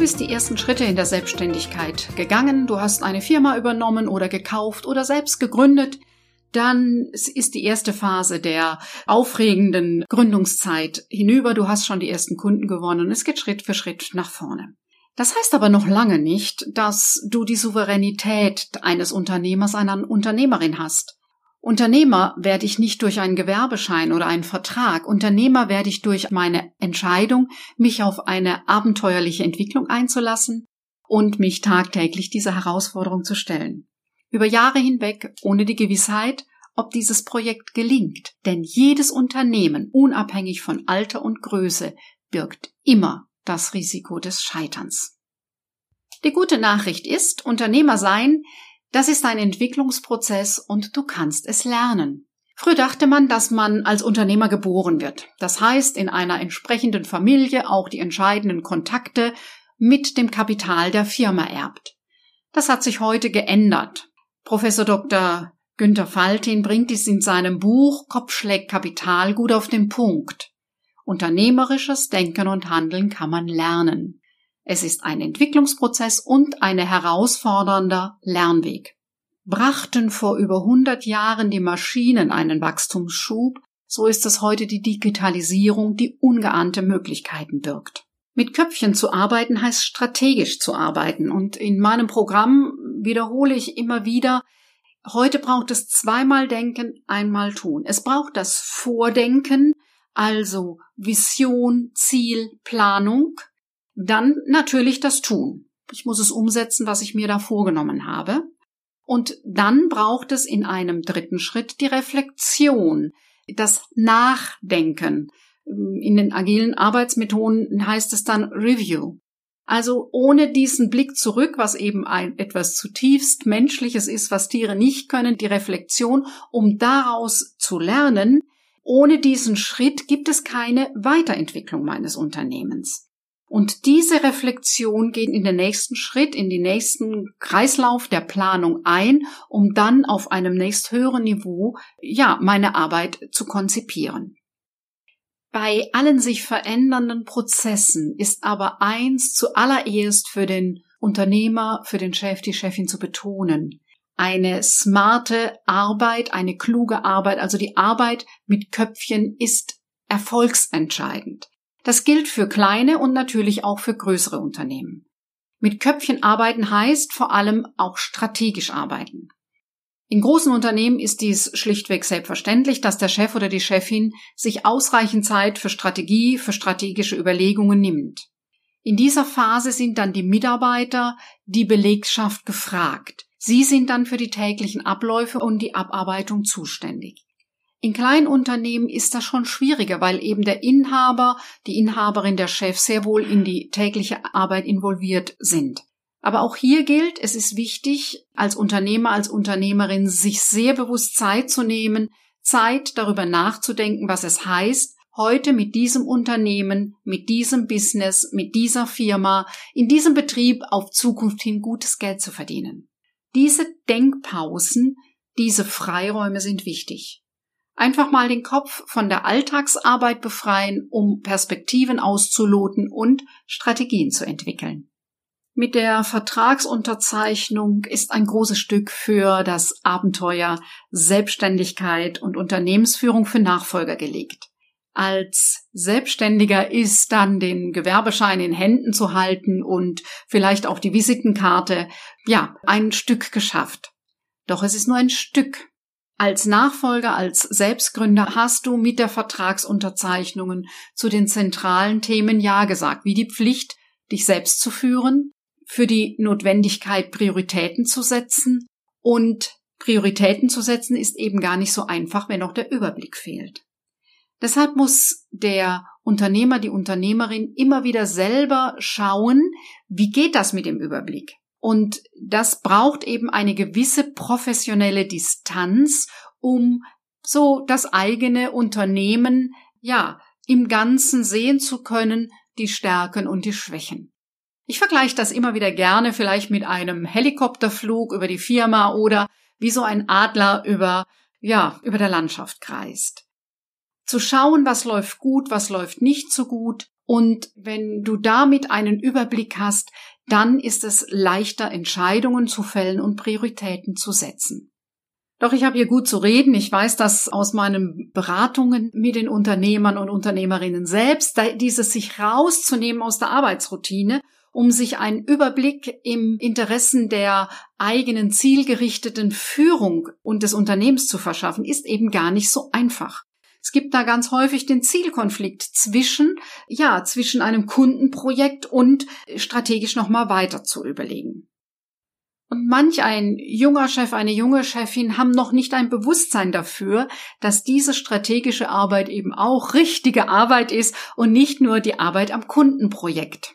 Bist die ersten Schritte in der Selbstständigkeit gegangen, du hast eine Firma übernommen oder gekauft oder selbst gegründet, dann ist die erste Phase der aufregenden Gründungszeit hinüber, du hast schon die ersten Kunden gewonnen, es geht Schritt für Schritt nach vorne. Das heißt aber noch lange nicht, dass du die Souveränität eines Unternehmers, einer Unternehmerin hast. Unternehmer werde ich nicht durch einen Gewerbeschein oder einen Vertrag. Unternehmer werde ich durch meine Entscheidung, mich auf eine abenteuerliche Entwicklung einzulassen und mich tagtäglich dieser Herausforderung zu stellen. Über Jahre hinweg ohne die Gewissheit, ob dieses Projekt gelingt. Denn jedes Unternehmen, unabhängig von Alter und Größe, birgt immer das Risiko des Scheiterns. Die gute Nachricht ist, Unternehmer sein das ist ein Entwicklungsprozess und du kannst es lernen. Früher dachte man, dass man als Unternehmer geboren wird. Das heißt, in einer entsprechenden Familie auch die entscheidenden Kontakte mit dem Kapital der Firma erbt. Das hat sich heute geändert. Professor Dr. Günther Faltin bringt dies in seinem Buch Kopfschläg Kapital gut auf den Punkt. Unternehmerisches Denken und Handeln kann man lernen. Es ist ein Entwicklungsprozess und eine herausfordernder Lernweg. Brachten vor über 100 Jahren die Maschinen einen Wachstumsschub, so ist es heute die Digitalisierung, die ungeahnte Möglichkeiten birgt. Mit Köpfchen zu arbeiten heißt strategisch zu arbeiten und in meinem Programm wiederhole ich immer wieder, heute braucht es zweimal denken, einmal tun. Es braucht das Vordenken, also Vision, Ziel, Planung, dann natürlich das Tun. Ich muss es umsetzen, was ich mir da vorgenommen habe. Und dann braucht es in einem dritten Schritt die Reflexion, das Nachdenken. In den agilen Arbeitsmethoden heißt es dann Review. Also ohne diesen Blick zurück, was eben ein etwas zutiefst Menschliches ist, was Tiere nicht können, die Reflexion, um daraus zu lernen, ohne diesen Schritt gibt es keine Weiterentwicklung meines Unternehmens. Und diese Reflexion geht in den nächsten Schritt, in den nächsten Kreislauf der Planung ein, um dann auf einem nächsthöheren Niveau, ja, meine Arbeit zu konzipieren. Bei allen sich verändernden Prozessen ist aber eins zuallererst für den Unternehmer, für den Chef, die Chefin zu betonen. Eine smarte Arbeit, eine kluge Arbeit, also die Arbeit mit Köpfchen ist erfolgsentscheidend. Das gilt für kleine und natürlich auch für größere Unternehmen. Mit Köpfchen arbeiten heißt vor allem auch strategisch arbeiten. In großen Unternehmen ist dies schlichtweg selbstverständlich, dass der Chef oder die Chefin sich ausreichend Zeit für Strategie, für strategische Überlegungen nimmt. In dieser Phase sind dann die Mitarbeiter, die Belegschaft gefragt. Sie sind dann für die täglichen Abläufe und die Abarbeitung zuständig. In Kleinunternehmen ist das schon schwieriger, weil eben der Inhaber, die Inhaberin, der Chef sehr wohl in die tägliche Arbeit involviert sind. Aber auch hier gilt, es ist wichtig, als Unternehmer, als Unternehmerin sich sehr bewusst Zeit zu nehmen, Zeit darüber nachzudenken, was es heißt, heute mit diesem Unternehmen, mit diesem Business, mit dieser Firma, in diesem Betrieb auf Zukunft hin gutes Geld zu verdienen. Diese Denkpausen, diese Freiräume sind wichtig. Einfach mal den Kopf von der Alltagsarbeit befreien, um Perspektiven auszuloten und Strategien zu entwickeln. Mit der Vertragsunterzeichnung ist ein großes Stück für das Abenteuer Selbstständigkeit und Unternehmensführung für Nachfolger gelegt. Als Selbstständiger ist dann den Gewerbeschein in Händen zu halten und vielleicht auch die Visitenkarte, ja, ein Stück geschafft. Doch es ist nur ein Stück als Nachfolger, als Selbstgründer hast du mit der Vertragsunterzeichnungen zu den zentralen Themen Ja gesagt, wie die Pflicht, dich selbst zu führen, für die Notwendigkeit, Prioritäten zu setzen. Und Prioritäten zu setzen ist eben gar nicht so einfach, wenn auch der Überblick fehlt. Deshalb muss der Unternehmer, die Unternehmerin immer wieder selber schauen, wie geht das mit dem Überblick? Und das braucht eben eine gewisse professionelle Distanz, um so das eigene Unternehmen, ja, im Ganzen sehen zu können, die Stärken und die Schwächen. Ich vergleiche das immer wieder gerne vielleicht mit einem Helikopterflug über die Firma oder wie so ein Adler über, ja, über der Landschaft kreist. Zu schauen, was läuft gut, was läuft nicht so gut. Und wenn du damit einen Überblick hast, dann ist es leichter, Entscheidungen zu fällen und Prioritäten zu setzen. Doch ich habe hier gut zu reden. Ich weiß das aus meinen Beratungen mit den Unternehmern und Unternehmerinnen selbst, dieses sich rauszunehmen aus der Arbeitsroutine, um sich einen Überblick im Interessen der eigenen zielgerichteten Führung und des Unternehmens zu verschaffen, ist eben gar nicht so einfach. Es gibt da ganz häufig den Zielkonflikt zwischen, ja, zwischen einem Kundenprojekt und strategisch nochmal weiter zu überlegen. Und manch ein junger Chef, eine junge Chefin haben noch nicht ein Bewusstsein dafür, dass diese strategische Arbeit eben auch richtige Arbeit ist und nicht nur die Arbeit am Kundenprojekt.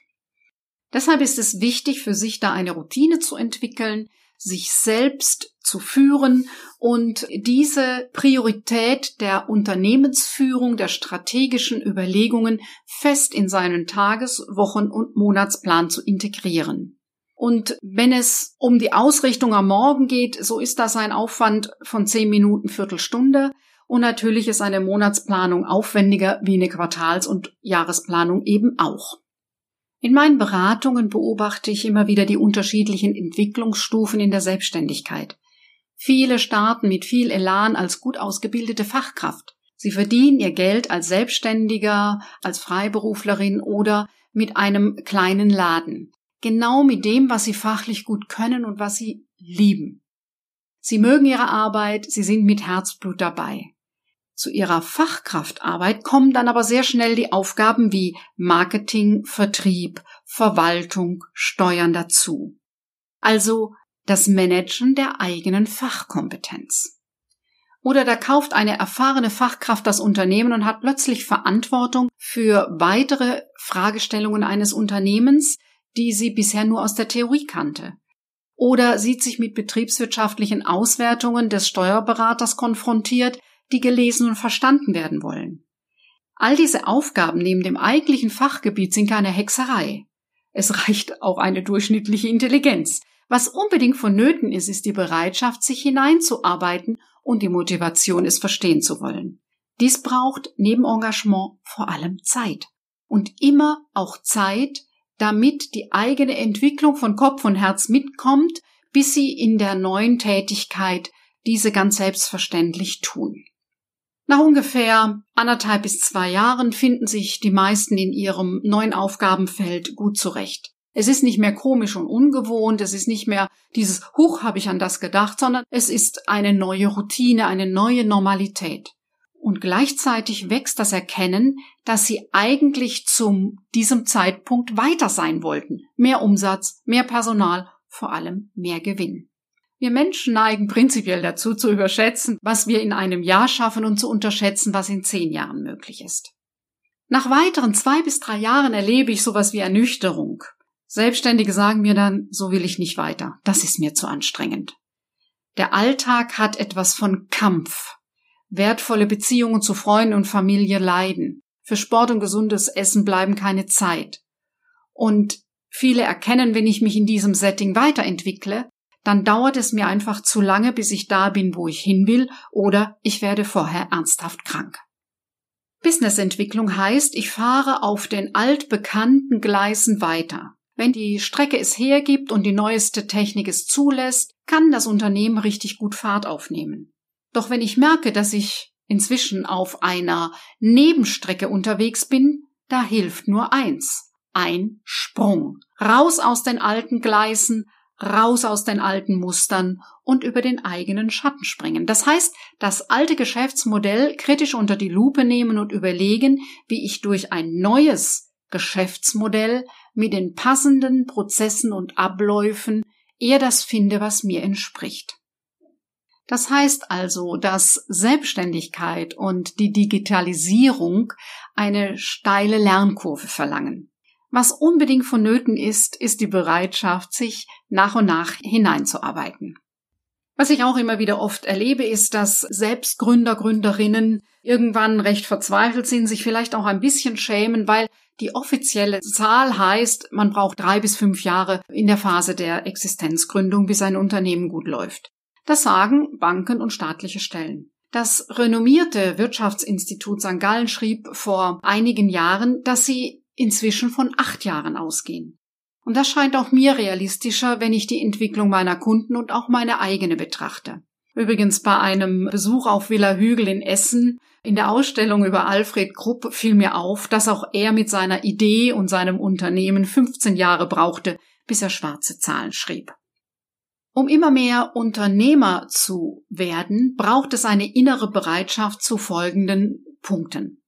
Deshalb ist es wichtig, für sich da eine Routine zu entwickeln, sich selbst zu führen und diese Priorität der Unternehmensführung, der strategischen Überlegungen fest in seinen Tages-, Wochen- und Monatsplan zu integrieren. Und wenn es um die Ausrichtung am Morgen geht, so ist das ein Aufwand von zehn Minuten, Viertelstunde. Und natürlich ist eine Monatsplanung aufwendiger wie eine Quartals- und Jahresplanung eben auch. In meinen Beratungen beobachte ich immer wieder die unterschiedlichen Entwicklungsstufen in der Selbstständigkeit. Viele starten mit viel Elan als gut ausgebildete Fachkraft. Sie verdienen ihr Geld als Selbstständiger, als Freiberuflerin oder mit einem kleinen Laden genau mit dem, was sie fachlich gut können und was sie lieben. Sie mögen ihre Arbeit, sie sind mit Herzblut dabei. Zu ihrer Fachkraftarbeit kommen dann aber sehr schnell die Aufgaben wie Marketing, Vertrieb, Verwaltung, Steuern dazu. Also das Managen der eigenen Fachkompetenz. Oder da kauft eine erfahrene Fachkraft das Unternehmen und hat plötzlich Verantwortung für weitere Fragestellungen eines Unternehmens, die sie bisher nur aus der Theorie kannte. Oder sieht sich mit betriebswirtschaftlichen Auswertungen des Steuerberaters konfrontiert, die gelesen und verstanden werden wollen. All diese Aufgaben neben dem eigentlichen Fachgebiet sind keine Hexerei. Es reicht auch eine durchschnittliche Intelligenz. Was unbedingt vonnöten ist, ist die Bereitschaft, sich hineinzuarbeiten und die Motivation, es verstehen zu wollen. Dies braucht neben Engagement vor allem Zeit. Und immer auch Zeit, damit die eigene Entwicklung von Kopf und Herz mitkommt, bis sie in der neuen Tätigkeit diese ganz selbstverständlich tun. Nach ungefähr anderthalb bis zwei Jahren finden sich die meisten in ihrem neuen Aufgabenfeld gut zurecht. Es ist nicht mehr komisch und ungewohnt, es ist nicht mehr dieses Huch habe ich an das gedacht, sondern es ist eine neue Routine, eine neue Normalität. Und gleichzeitig wächst das Erkennen, dass sie eigentlich zum diesem Zeitpunkt weiter sein wollten. Mehr Umsatz, mehr Personal, vor allem mehr Gewinn. Wir Menschen neigen prinzipiell dazu zu überschätzen, was wir in einem Jahr schaffen und zu unterschätzen, was in zehn Jahren möglich ist. Nach weiteren zwei bis drei Jahren erlebe ich sowas wie Ernüchterung. Selbstständige sagen mir dann, so will ich nicht weiter, das ist mir zu anstrengend. Der Alltag hat etwas von Kampf, Wertvolle Beziehungen zu Freunden und Familie leiden. Für Sport und gesundes Essen bleiben keine Zeit. Und viele erkennen, wenn ich mich in diesem Setting weiterentwickle, dann dauert es mir einfach zu lange, bis ich da bin, wo ich hin will, oder ich werde vorher ernsthaft krank. Businessentwicklung heißt, ich fahre auf den altbekannten Gleisen weiter. Wenn die Strecke es hergibt und die neueste Technik es zulässt, kann das Unternehmen richtig gut Fahrt aufnehmen. Doch wenn ich merke, dass ich inzwischen auf einer Nebenstrecke unterwegs bin, da hilft nur eins. Ein Sprung. Raus aus den alten Gleisen, raus aus den alten Mustern und über den eigenen Schatten springen. Das heißt, das alte Geschäftsmodell kritisch unter die Lupe nehmen und überlegen, wie ich durch ein neues Geschäftsmodell mit den passenden Prozessen und Abläufen eher das finde, was mir entspricht. Das heißt also, dass Selbstständigkeit und die Digitalisierung eine steile Lernkurve verlangen. Was unbedingt vonnöten ist, ist die Bereitschaft, sich nach und nach hineinzuarbeiten. Was ich auch immer wieder oft erlebe, ist, dass selbst Gründer, Gründerinnen irgendwann recht verzweifelt sind, sich vielleicht auch ein bisschen schämen, weil die offizielle Zahl heißt, man braucht drei bis fünf Jahre in der Phase der Existenzgründung, bis ein Unternehmen gut läuft. Das sagen Banken und staatliche Stellen. Das renommierte Wirtschaftsinstitut St. Gallen schrieb vor einigen Jahren, dass sie inzwischen von acht Jahren ausgehen. Und das scheint auch mir realistischer, wenn ich die Entwicklung meiner Kunden und auch meine eigene betrachte. Übrigens bei einem Besuch auf Villa Hügel in Essen in der Ausstellung über Alfred Krupp fiel mir auf, dass auch er mit seiner Idee und seinem Unternehmen 15 Jahre brauchte, bis er schwarze Zahlen schrieb. Um immer mehr Unternehmer zu werden, braucht es eine innere Bereitschaft zu folgenden Punkten.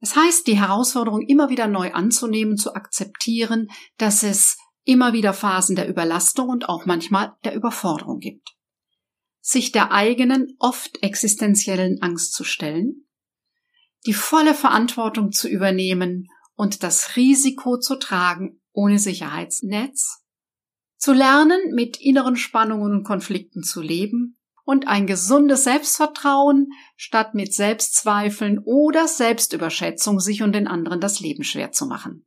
Es heißt, die Herausforderung immer wieder neu anzunehmen, zu akzeptieren, dass es immer wieder Phasen der Überlastung und auch manchmal der Überforderung gibt. Sich der eigenen, oft existenziellen Angst zu stellen, die volle Verantwortung zu übernehmen und das Risiko zu tragen ohne Sicherheitsnetz, zu lernen, mit inneren Spannungen und Konflikten zu leben und ein gesundes Selbstvertrauen statt mit Selbstzweifeln oder Selbstüberschätzung sich und den anderen das Leben schwer zu machen.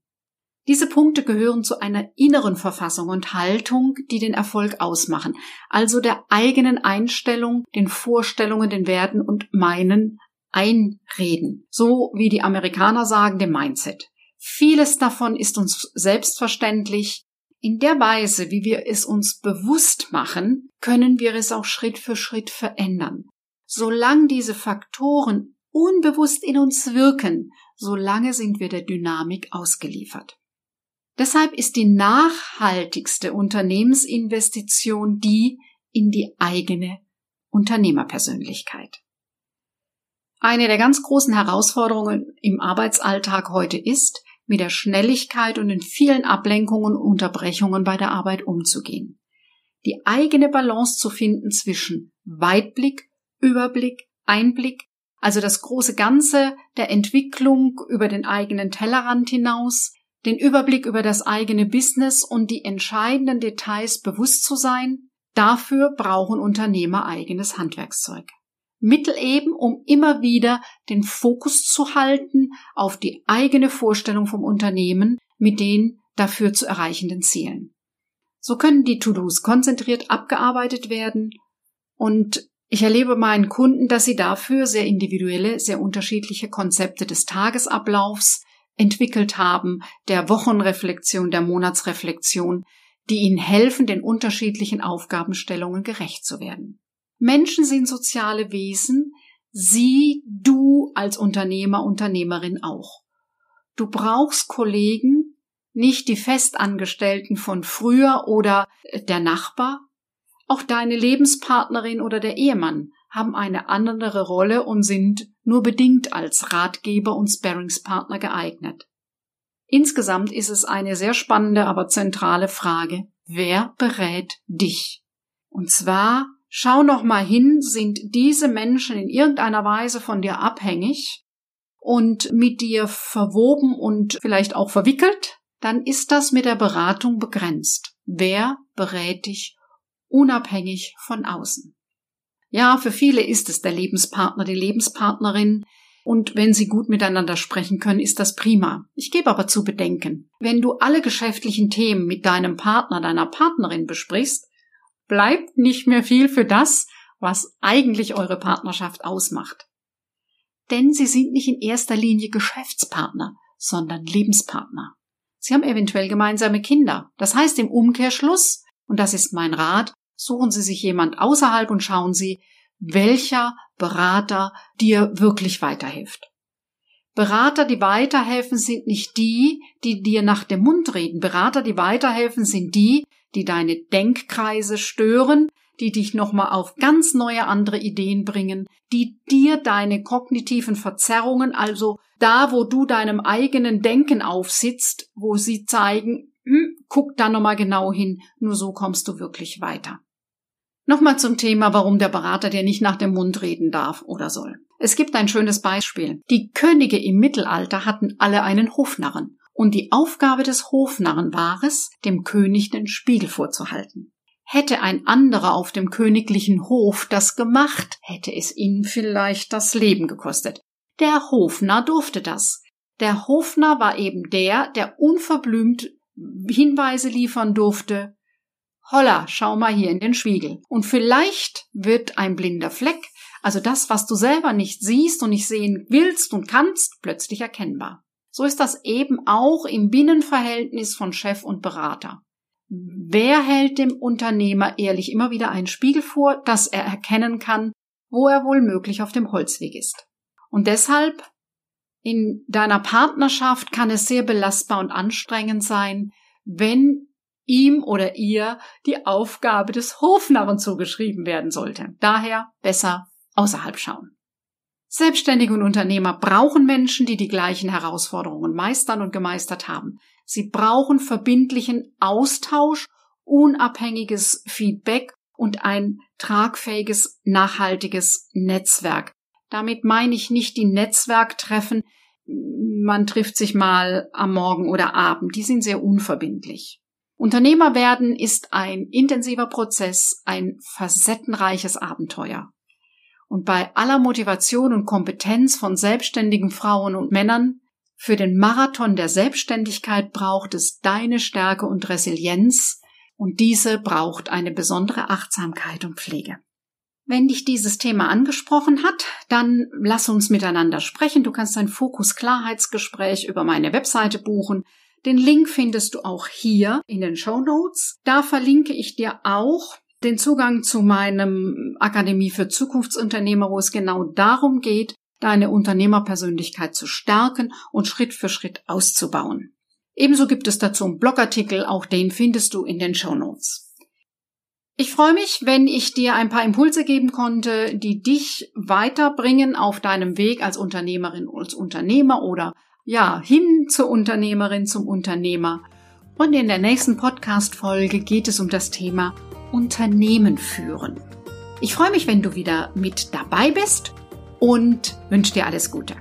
Diese Punkte gehören zu einer inneren Verfassung und Haltung, die den Erfolg ausmachen, also der eigenen Einstellung, den Vorstellungen, den Werten und meinen einreden. So wie die Amerikaner sagen, dem Mindset. Vieles davon ist uns selbstverständlich, in der Weise, wie wir es uns bewusst machen, können wir es auch Schritt für Schritt verändern. Solange diese Faktoren unbewusst in uns wirken, solange sind wir der Dynamik ausgeliefert. Deshalb ist die nachhaltigste Unternehmensinvestition die in die eigene Unternehmerpersönlichkeit. Eine der ganz großen Herausforderungen im Arbeitsalltag heute ist, mit der Schnelligkeit und den vielen Ablenkungen und Unterbrechungen bei der Arbeit umzugehen. Die eigene Balance zu finden zwischen Weitblick, Überblick, Einblick, also das große Ganze der Entwicklung über den eigenen Tellerrand hinaus, den Überblick über das eigene Business und die entscheidenden Details bewusst zu sein, dafür brauchen Unternehmer eigenes Handwerkszeug. Mittel eben, um immer wieder den Fokus zu halten auf die eigene Vorstellung vom Unternehmen mit den dafür zu erreichenden Zielen. So können die To-Dos konzentriert abgearbeitet werden und ich erlebe meinen Kunden, dass sie dafür sehr individuelle, sehr unterschiedliche Konzepte des Tagesablaufs entwickelt haben, der Wochenreflexion, der Monatsreflexion, die ihnen helfen, den unterschiedlichen Aufgabenstellungen gerecht zu werden. Menschen sind soziale Wesen, sie, du als Unternehmer, Unternehmerin auch. Du brauchst Kollegen, nicht die Festangestellten von früher oder der Nachbar. Auch deine Lebenspartnerin oder der Ehemann haben eine andere Rolle und sind nur bedingt als Ratgeber und Sparringspartner geeignet. Insgesamt ist es eine sehr spannende, aber zentrale Frage. Wer berät dich? Und zwar Schau noch mal hin, sind diese Menschen in irgendeiner Weise von dir abhängig und mit dir verwoben und vielleicht auch verwickelt, dann ist das mit der Beratung begrenzt. Wer berät dich unabhängig von außen? Ja, für viele ist es der Lebenspartner, die Lebenspartnerin, und wenn sie gut miteinander sprechen können, ist das prima. Ich gebe aber zu bedenken, wenn du alle geschäftlichen Themen mit deinem Partner, deiner Partnerin besprichst, bleibt nicht mehr viel für das, was eigentlich eure Partnerschaft ausmacht. Denn sie sind nicht in erster Linie Geschäftspartner, sondern Lebenspartner. Sie haben eventuell gemeinsame Kinder. Das heißt im Umkehrschluss, und das ist mein Rat, suchen Sie sich jemand außerhalb und schauen Sie, welcher Berater dir wirklich weiterhilft. Berater, die weiterhelfen, sind nicht die, die dir nach dem Mund reden. Berater, die weiterhelfen, sind die, die deine Denkkreise stören, die dich nochmal auf ganz neue andere Ideen bringen, die dir deine kognitiven Verzerrungen, also da, wo du deinem eigenen Denken aufsitzt, wo sie zeigen, hm, guck da nochmal genau hin, nur so kommst du wirklich weiter. Nochmal zum Thema, warum der Berater dir nicht nach dem Mund reden darf oder soll. Es gibt ein schönes Beispiel. Die Könige im Mittelalter hatten alle einen Hofnarren. Und die Aufgabe des Hofnarren war es, dem König den Spiegel vorzuhalten. Hätte ein anderer auf dem königlichen Hof das gemacht, hätte es ihn vielleicht das Leben gekostet. Der Hofnarr durfte das. Der Hofnarr war eben der, der unverblümt Hinweise liefern durfte. Holla, schau mal hier in den Spiegel. Und vielleicht wird ein blinder Fleck, also das, was du selber nicht siehst und nicht sehen willst und kannst, plötzlich erkennbar. So ist das eben auch im Binnenverhältnis von Chef und Berater. Wer hält dem Unternehmer ehrlich immer wieder einen Spiegel vor, dass er erkennen kann, wo er wohl möglich auf dem Holzweg ist? Und deshalb in deiner Partnerschaft kann es sehr belastbar und anstrengend sein, wenn ihm oder ihr die Aufgabe des Hofnarren zugeschrieben werden sollte. Daher besser außerhalb schauen. Selbstständige und Unternehmer brauchen Menschen, die die gleichen Herausforderungen meistern und gemeistert haben. Sie brauchen verbindlichen Austausch, unabhängiges Feedback und ein tragfähiges, nachhaltiges Netzwerk. Damit meine ich nicht die Netzwerktreffen, man trifft sich mal am Morgen oder Abend, die sind sehr unverbindlich. Unternehmer werden ist ein intensiver Prozess, ein facettenreiches Abenteuer. Und bei aller Motivation und Kompetenz von selbstständigen Frauen und Männern für den Marathon der Selbstständigkeit braucht es deine Stärke und Resilienz, und diese braucht eine besondere Achtsamkeit und Pflege. Wenn dich dieses Thema angesprochen hat, dann lass uns miteinander sprechen. Du kannst ein Fokus-Klarheitsgespräch über meine Webseite buchen. Den Link findest du auch hier in den Show Notes. Da verlinke ich dir auch den Zugang zu meinem Akademie für Zukunftsunternehmer, wo es genau darum geht, deine Unternehmerpersönlichkeit zu stärken und Schritt für Schritt auszubauen. Ebenso gibt es dazu einen Blogartikel, auch den findest du in den Show Notes. Ich freue mich, wenn ich dir ein paar Impulse geben konnte, die dich weiterbringen auf deinem Weg als Unternehmerin, als Unternehmer oder ja, hin zur Unternehmerin, zum Unternehmer. Und in der nächsten Podcast-Folge geht es um das Thema Unternehmen führen. Ich freue mich, wenn du wieder mit dabei bist und wünsche dir alles Gute.